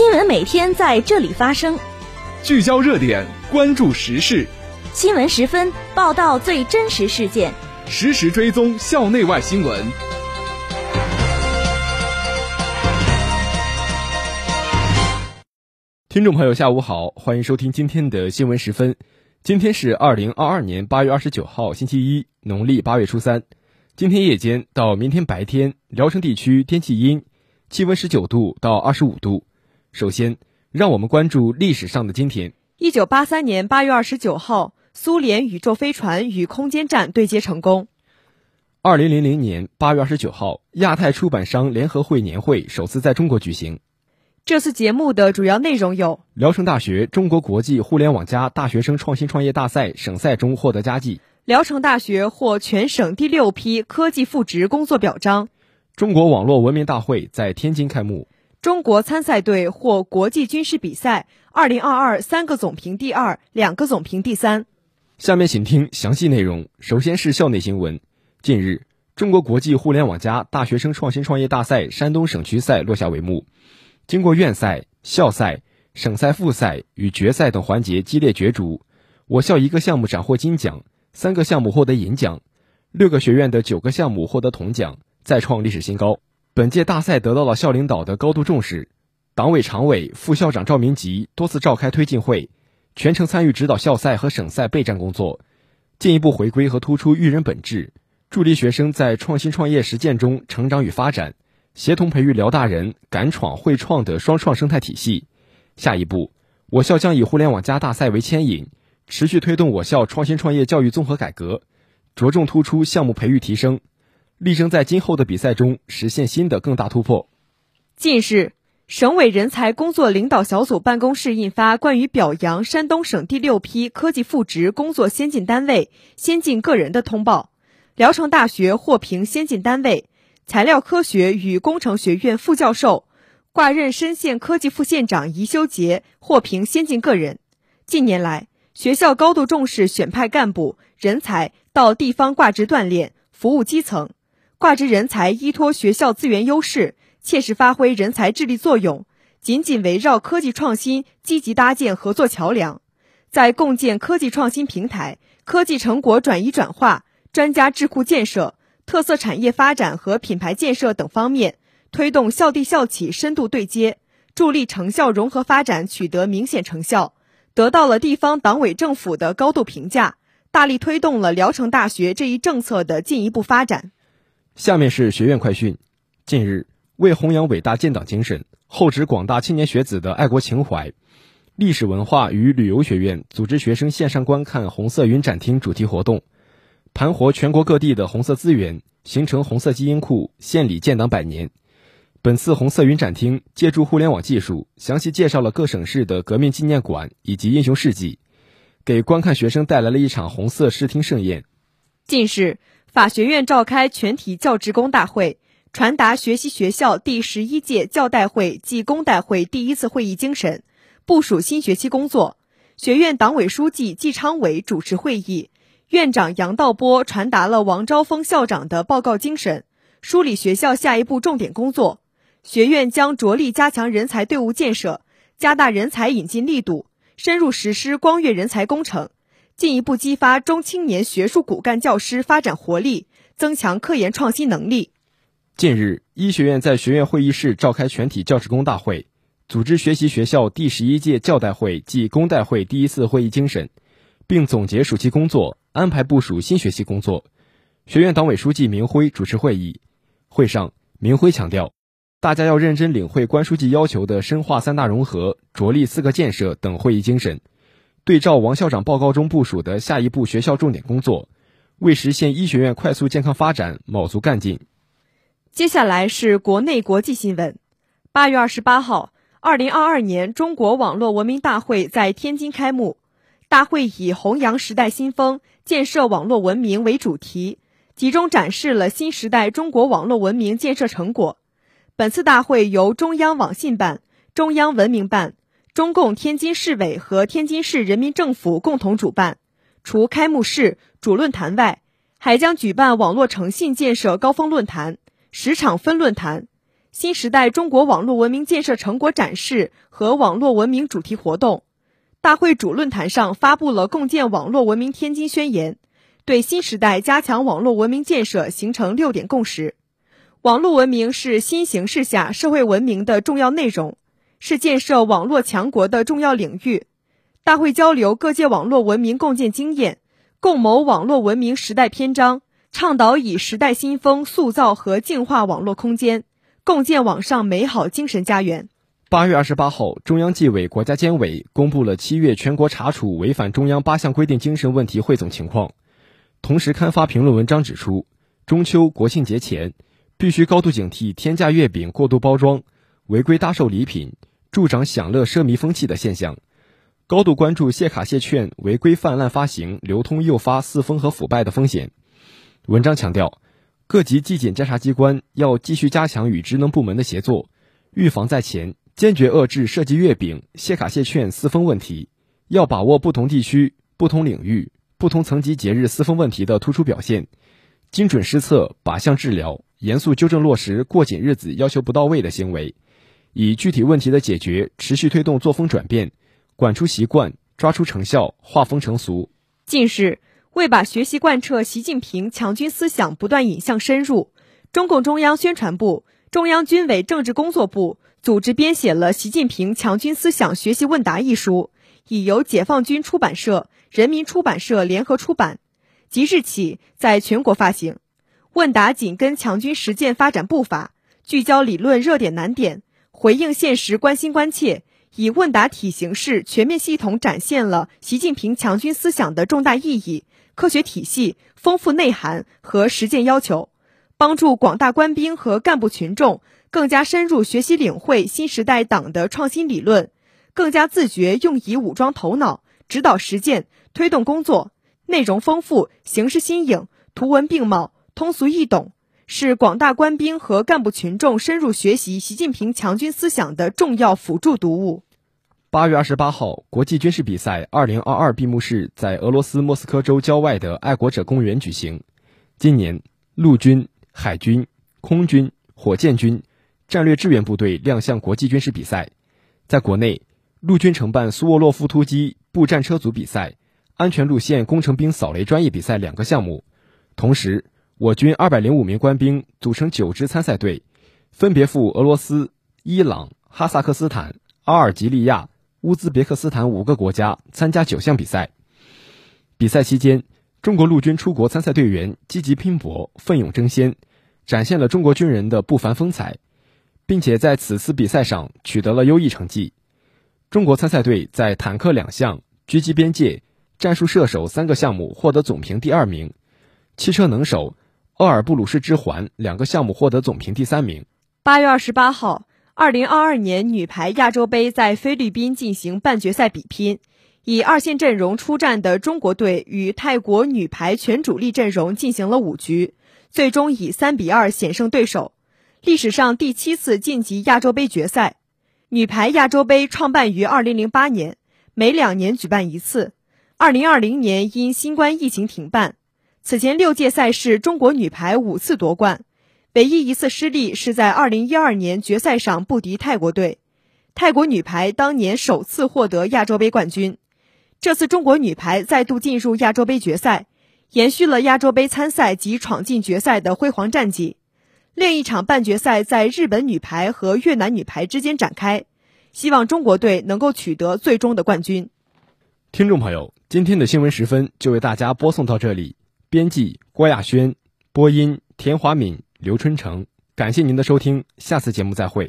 新闻每天在这里发生，聚焦热点，关注时事。新闻十分报道最真实事件，实时追踪校内外新闻。听众朋友，下午好，欢迎收听今天的新闻十分。今天是二零二二年八月二十九号，星期一，农历八月初三。今天夜间到明天白天，聊城地区天气阴，气温十九度到二十五度。首先，让我们关注历史上的今天。一九八三年八月二十九号，苏联宇宙飞船与空间站对接成功。二零零零年八月二十九号，亚太出版商联合会年会首次在中国举行。这次节目的主要内容有：聊城大学中国国际互联网加大学生创新创业大赛省赛中获得佳绩；聊城大学获全省第六批科技副职工作表彰；中国网络文明大会在天津开幕。中国参赛队获国际军事比赛二零二二三个总评第二，两个总评第三。下面请听详细内容。首先是校内新闻。近日，中国国际互联网加大学生创新创业大赛山东省区赛落下帷幕。经过院赛、校赛、省赛、复赛与决赛等环节激烈角逐，我校一个项目斩获金奖，三个项目获得银奖，六个学院的九个项目获得铜奖，再创历史新高。本届大赛得到了校领导的高度重视，党委常委、副校长赵明吉多次召开推进会，全程参与指导校赛和省赛备战工作，进一步回归和突出育人本质，助力学生在创新创业实践中成长与发展，协同培育辽大人敢闯会创的双创生态体系。下一步，我校将以互联网加大赛为牵引，持续推动我校创新创业教育综合改革，着重突出项目培育提升。力争在今后的比赛中实现新的更大突破。近日，省委人才工作领导小组办公室印发关于表扬山东省第六批科技赋值工作先进单位、先进个人的通报。聊城大学获评先进单位，材料科学与工程学院副教授、挂任深县科技副县长宜修杰获评先进个人。近年来，学校高度重视选派干部人才到地方挂职锻炼，服务基层。挂职人才依托学校资源优势，切实发挥人才智力作用，紧紧围绕科技创新积极搭建合作桥梁，在共建科技创新平台、科技成果转移转化、专家智库建设、特色产业发展和品牌建设等方面，推动校地校企深度对接，助力成效融合发展取得明显成效，得到了地方党委政府的高度评价，大力推动了聊城大学这一政策的进一步发展。下面是学院快讯。近日，为弘扬伟大建党精神，厚植广大青年学子的爱国情怀，历史文化与旅游学院组织学生线上观看红色云展厅主题活动，盘活全国各地的红色资源，形成红色基因库，献礼建党百年。本次红色云展厅借助互联网技术，详细介绍了各省市的革命纪念馆以及英雄事迹，给观看学生带来了一场红色视听盛宴。近日。法学院召开全体教职工大会，传达学习学校第十一届教代会暨工代会第一次会议精神，部署新学期工作。学院党委书记季昌伟主持会议，院长杨道波传达了王昭峰校长的报告精神，梳理学校下一步重点工作。学院将着力加强人才队伍建设，加大人才引进力度，深入实施光跃人才工程。进一步激发中青年学术骨干教师发展活力，增强科研创新能力。近日，医学院在学院会议室召开全体教职工大会，组织学习学校第十一届教代会暨工代会第一次会议精神，并总结暑期工作，安排部署新学期工作。学院党委书记明辉主持会议。会上，明辉强调，大家要认真领会关书记要求的深化三大融合、着力四个建设等会议精神。对照王校长报告中部署的下一步学校重点工作，为实现医学院快速健康发展卯足干劲。接下来是国内国际新闻。八月二十八号，二零二二年中国网络文明大会在天津开幕。大会以“弘扬时代新风，建设网络文明”为主题，集中展示了新时代中国网络文明建设成果。本次大会由中央网信办、中央文明办。中共天津市委和天津市人民政府共同主办，除开幕式主论坛外，还将举办网络诚信建设高峰论坛、十场分论坛。新时代中国网络文明建设成果展示和网络文明主题活动。大会主论坛上发布了共建网络文明天津宣言，对新时代加强网络文明建设形成六点共识。网络文明是新形势下社会文明的重要内容，是建设网络强国的重要领域。大会交流各界网络文明共建经验，共谋网络文明时代篇章，倡导以时代新风塑造和净化网络空间，共建网上美好精神家园。八月二十八号，中央纪委国家监委公布了七月全国查处违反中央八项规定精神问题汇总情况，同时刊发评论文章指出，中秋国庆节前必须高度警惕天价月饼过度包装、违规搭售礼品、助长享乐奢靡风气的现象，高度关注谢卡谢券违规泛滥发行、流通诱发四风和腐败的风险。文章强调，各级纪检监察机关要继续加强与职能部门的协作，预防在前。坚决遏制涉及月饼、谢卡谢券四风问题，要把握不同地区、不同领域、不同层级节日四风问题的突出表现，精准施策、靶向治疗，严肃纠正落实过紧日子要求不到位的行为，以具体问题的解决持续推动作风转变，管出习惯，抓出成效，化风成俗。近日，为把学习贯彻习近平强军思想不断引向深入，中共中央宣传部、中央军委政治工作部。组织编写了《习近平强军思想学习问答》一书，已由解放军出版社、人民出版社联合出版，即日起在全国发行。问答紧跟强军实践发展步伐，聚焦理论热点难点，回应现实关心关切，以问答体形式全面系统展现了习近平强军思想的重大意义、科学体系、丰富内涵和实践要求，帮助广大官兵和干部群众。更加深入学习领会新时代党的创新理论，更加自觉用以武装头脑，指导实践，推动工作。内容丰富，形式新颖，图文并茂，通俗易懂，是广大官兵和干部群众深入学习习近平强军思想的重要辅助读物。八月二十八号，国际军事比赛二零二二闭幕式在俄罗斯莫斯科州郊外的爱国者公园举行。今年，陆军、海军、空军、火箭军。战略支援部队亮相国际军事比赛，在国内，陆军承办苏沃洛夫突击步战车组比赛、安全路线工程兵扫雷专业比赛两个项目。同时，我军二百零五名官兵组成九支参赛队，分别赴俄罗斯、伊朗、哈萨克斯坦、阿尔及利亚、乌兹别克斯坦五个国家参加九项比赛。比赛期间，中国陆军出国参赛队员积极拼搏、奋勇争先，展现了中国军人的不凡风采。并且在此次比赛上取得了优异成绩。中国参赛队在坦克两项、狙击边界、战术射手三个项目获得总评第二名，汽车能手、厄尔布鲁士之环两个项目获得总评第三名。八月二十八号，二零二二年女排亚洲杯在菲律宾进行半决赛比拼，以二线阵容出战的中国队与泰国女排全主力阵容进行了五局，最终以三比二险胜对手。历史上第七次晋级亚洲杯决赛，女排亚洲杯创办于二零零八年，每两年举办一次。二零二零年因新冠疫情停办。此前六届赛事，中国女排五次夺冠，唯一一次失利是在二零一二年决赛上不敌泰国队。泰国女排当年首次获得亚洲杯冠军。这次中国女排再度进入亚洲杯决赛，延续了亚洲杯参赛及闯进决赛的辉煌战绩。另一场半决赛在日本女排和越南女排之间展开，希望中国队能够取得最终的冠军。听众朋友，今天的新闻时分就为大家播送到这里。编辑郭亚轩，播音田华敏、刘春成。感谢您的收听，下次节目再会。